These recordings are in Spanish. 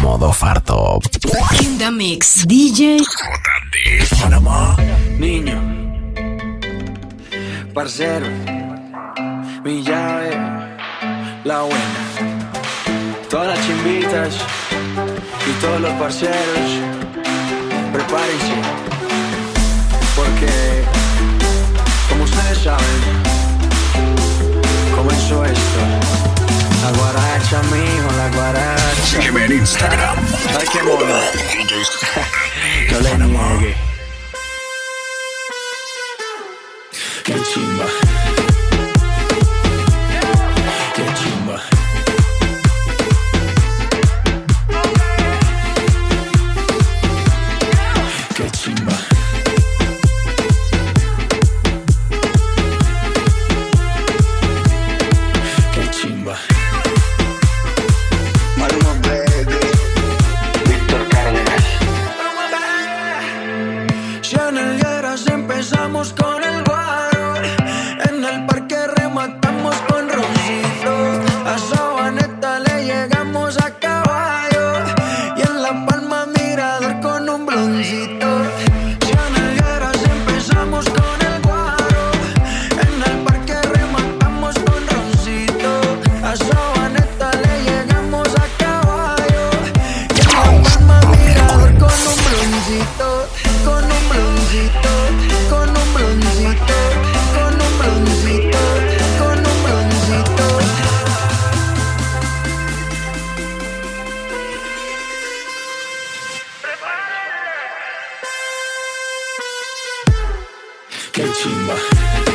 Modo farto. In the mix. DJ JD Panamá. Niño, parcero, mi llave, la buena. Todas las chimbitas y todos los parceros, prepárense. Porque, como ustedes saben, comenzó esto. Guaracha, mijo, la guaracha. Sígueme en Instagram. Ay, qué mono. No le niegue. Qué chimba. Yeah.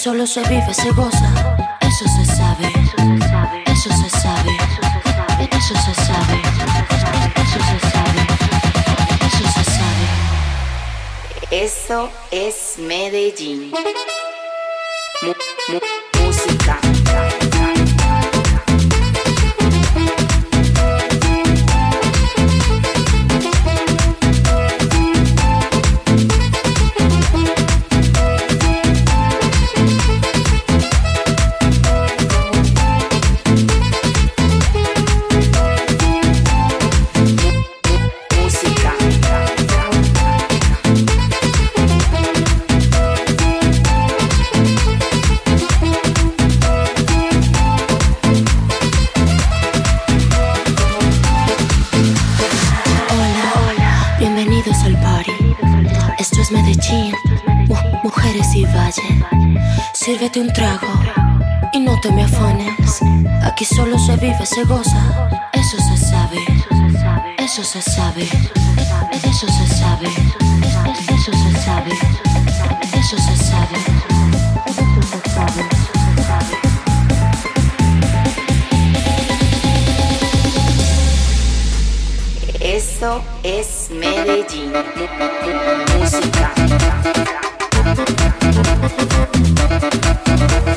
Solo se vive, se goza. Eso se sabe, eso se sabe, eso se sabe, eso se sabe, eso se sabe. Eso es Medellín. Sírvete un trago y no te me afanes. Aquí solo se vive, se goza. Eso se sabe. Eso se sabe. Eso se sabe. Eso se sabe. Eso se sabe. Eso se sabe. Esto es Medellín. Música. Thank you.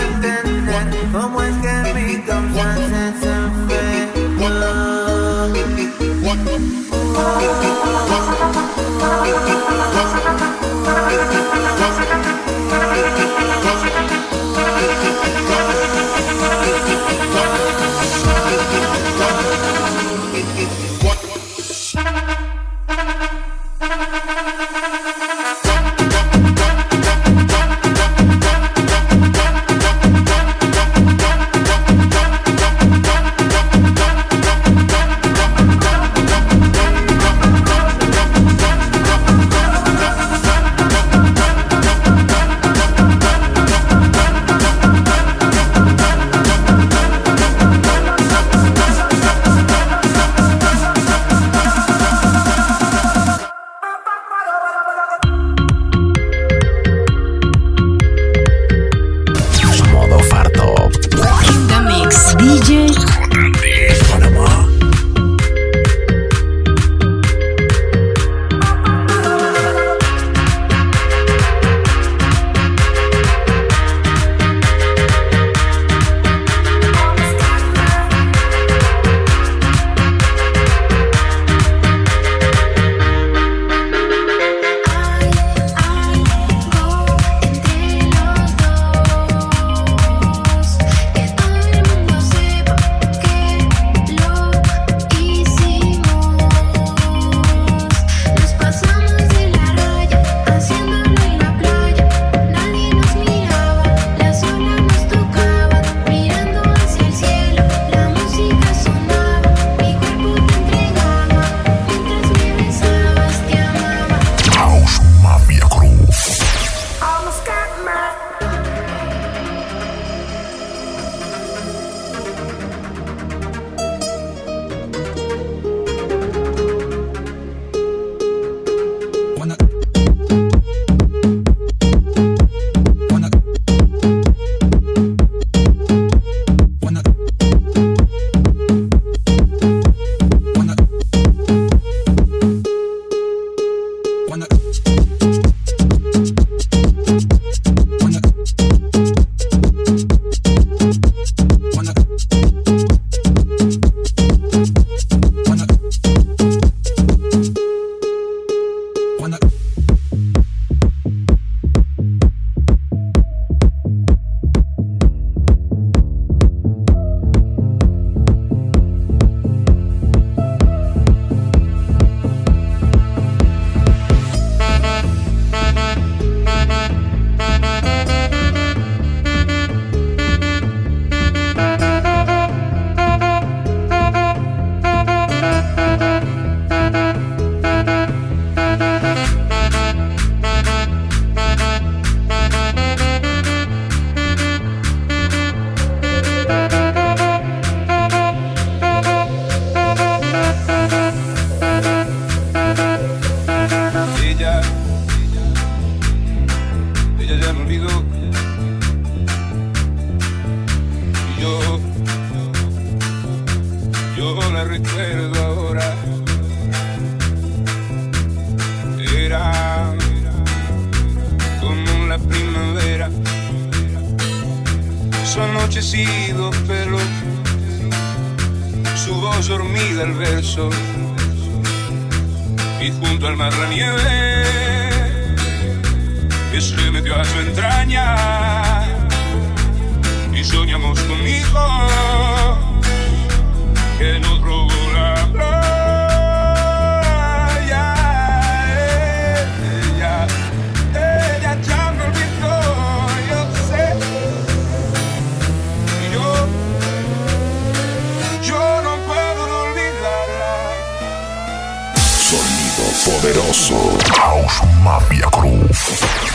and then yo la recuerdo ahora. Era como la primavera, su anochecido pelo, su voz dormida al verso, y junto al mar la nieve que se metió a su entraña. Y soñamos conmigo que nos robó la playa. Ella, ella ya me olvidó, yo sé. Y yo, yo no puedo olvidarla. Sonido poderoso, House Mafia Cruz.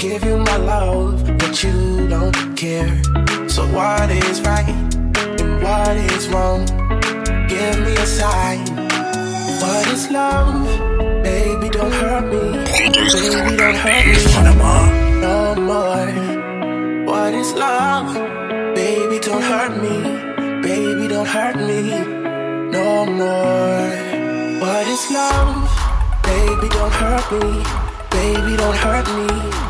give you my love, but you don't care. So what is right and what is wrong? Give me a sign. What is love? Baby, don't hurt me. Baby, don't hurt me. No more. What is love? Baby, don't hurt me. Baby, don't hurt me. No more. What is love? Baby, don't hurt me. Baby, don't hurt me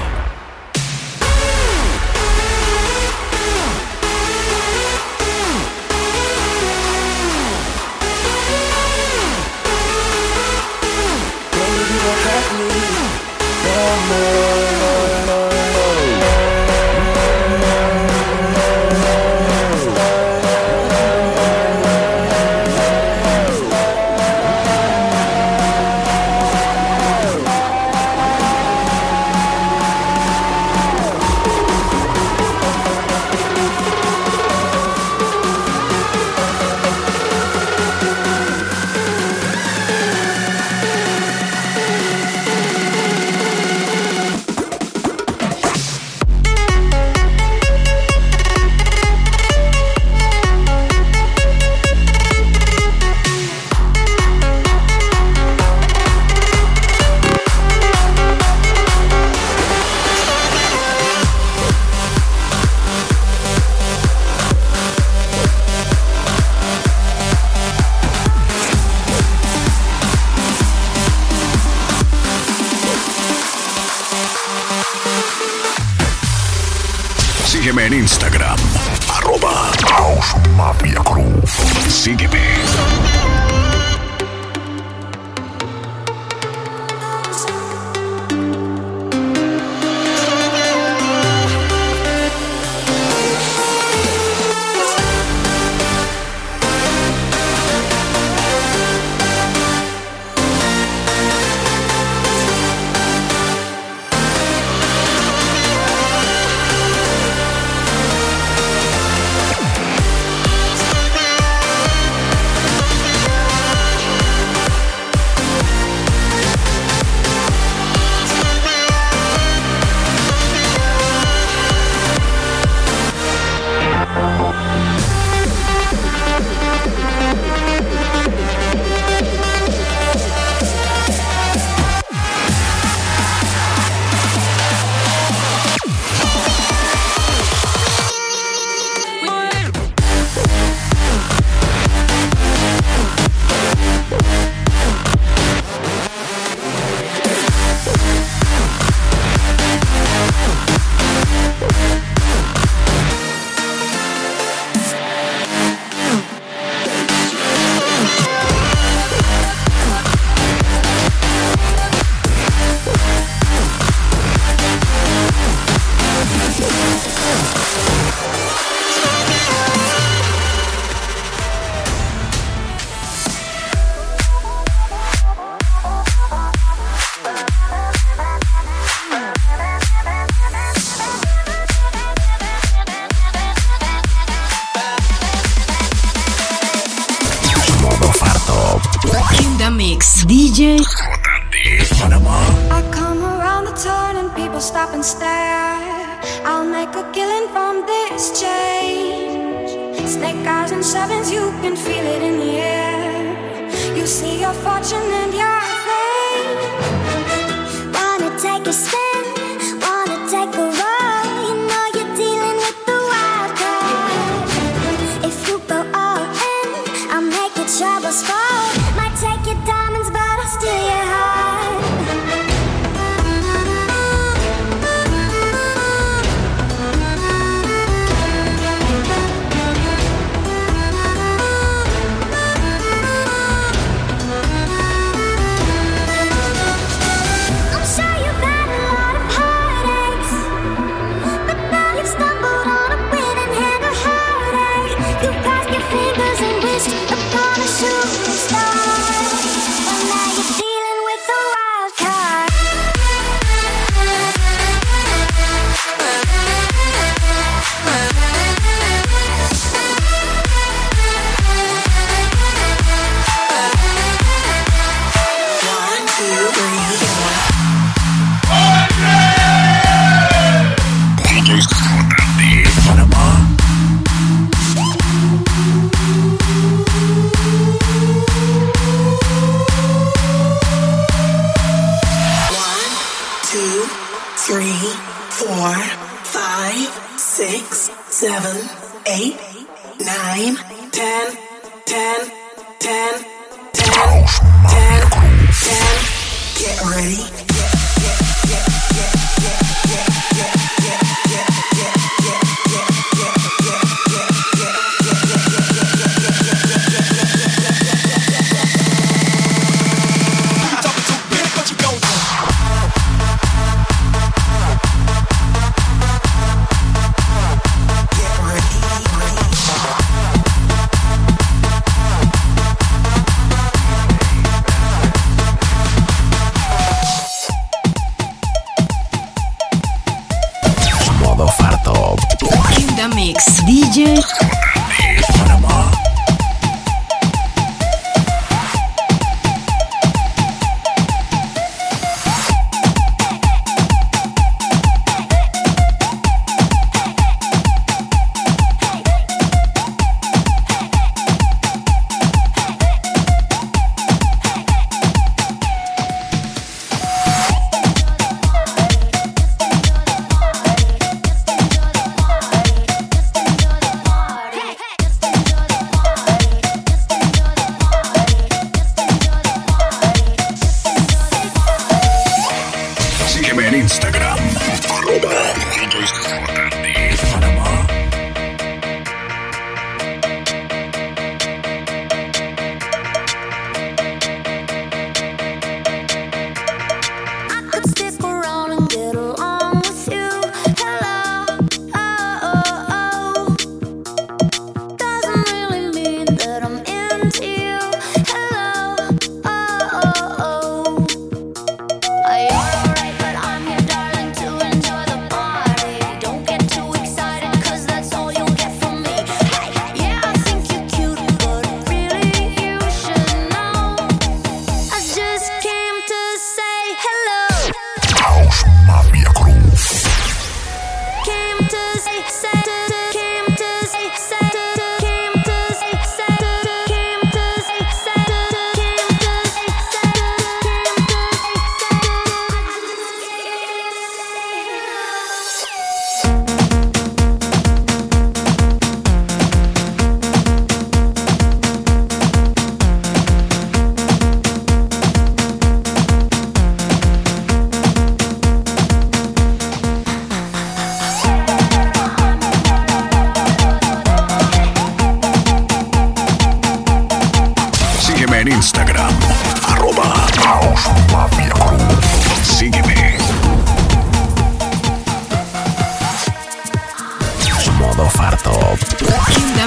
A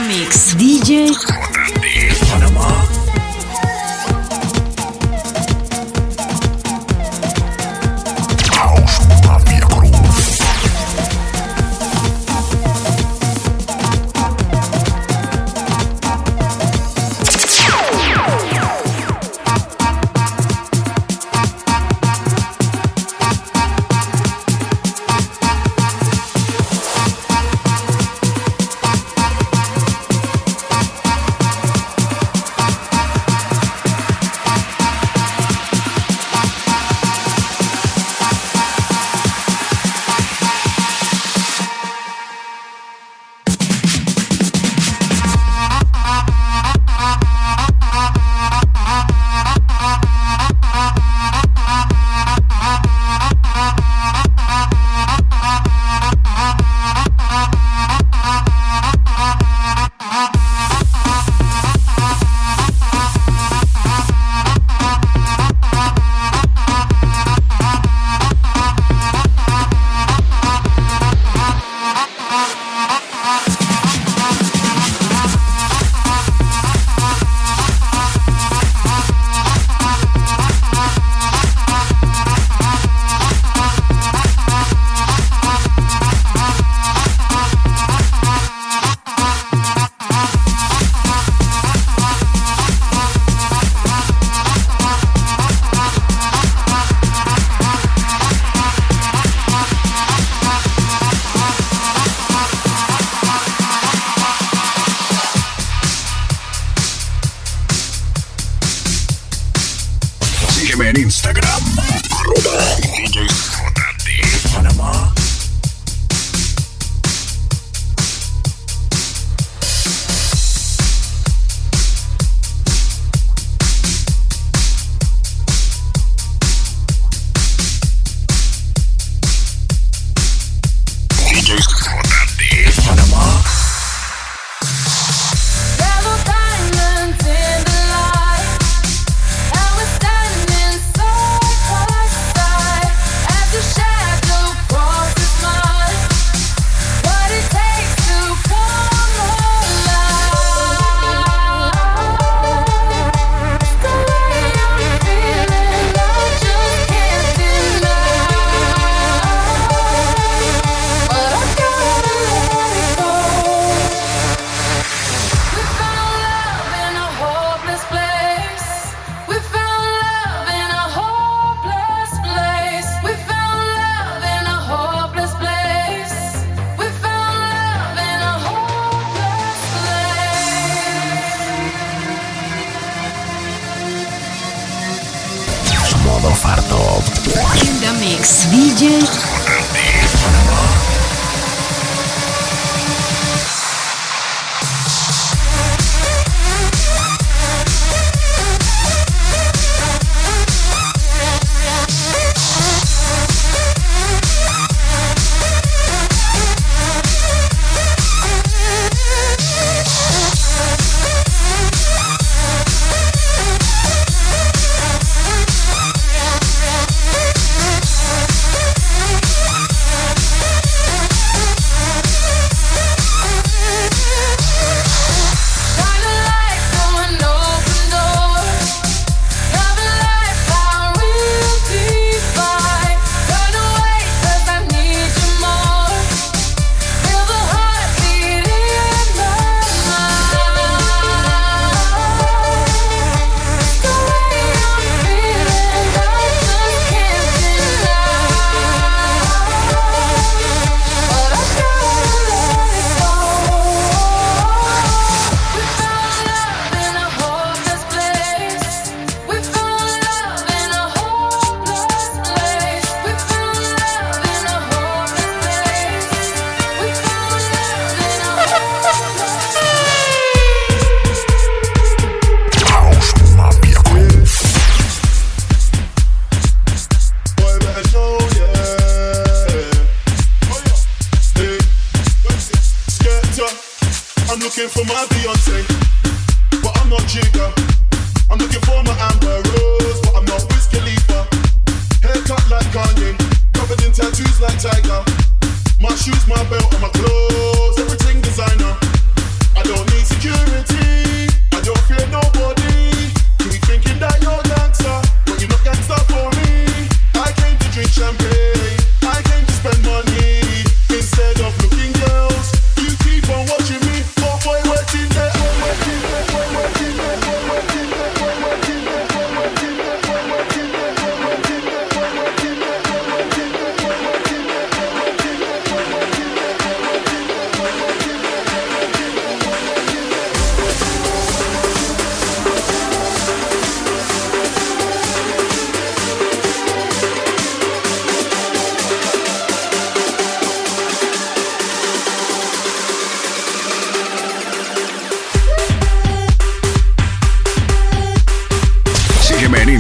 Mix. DJ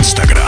Instagram.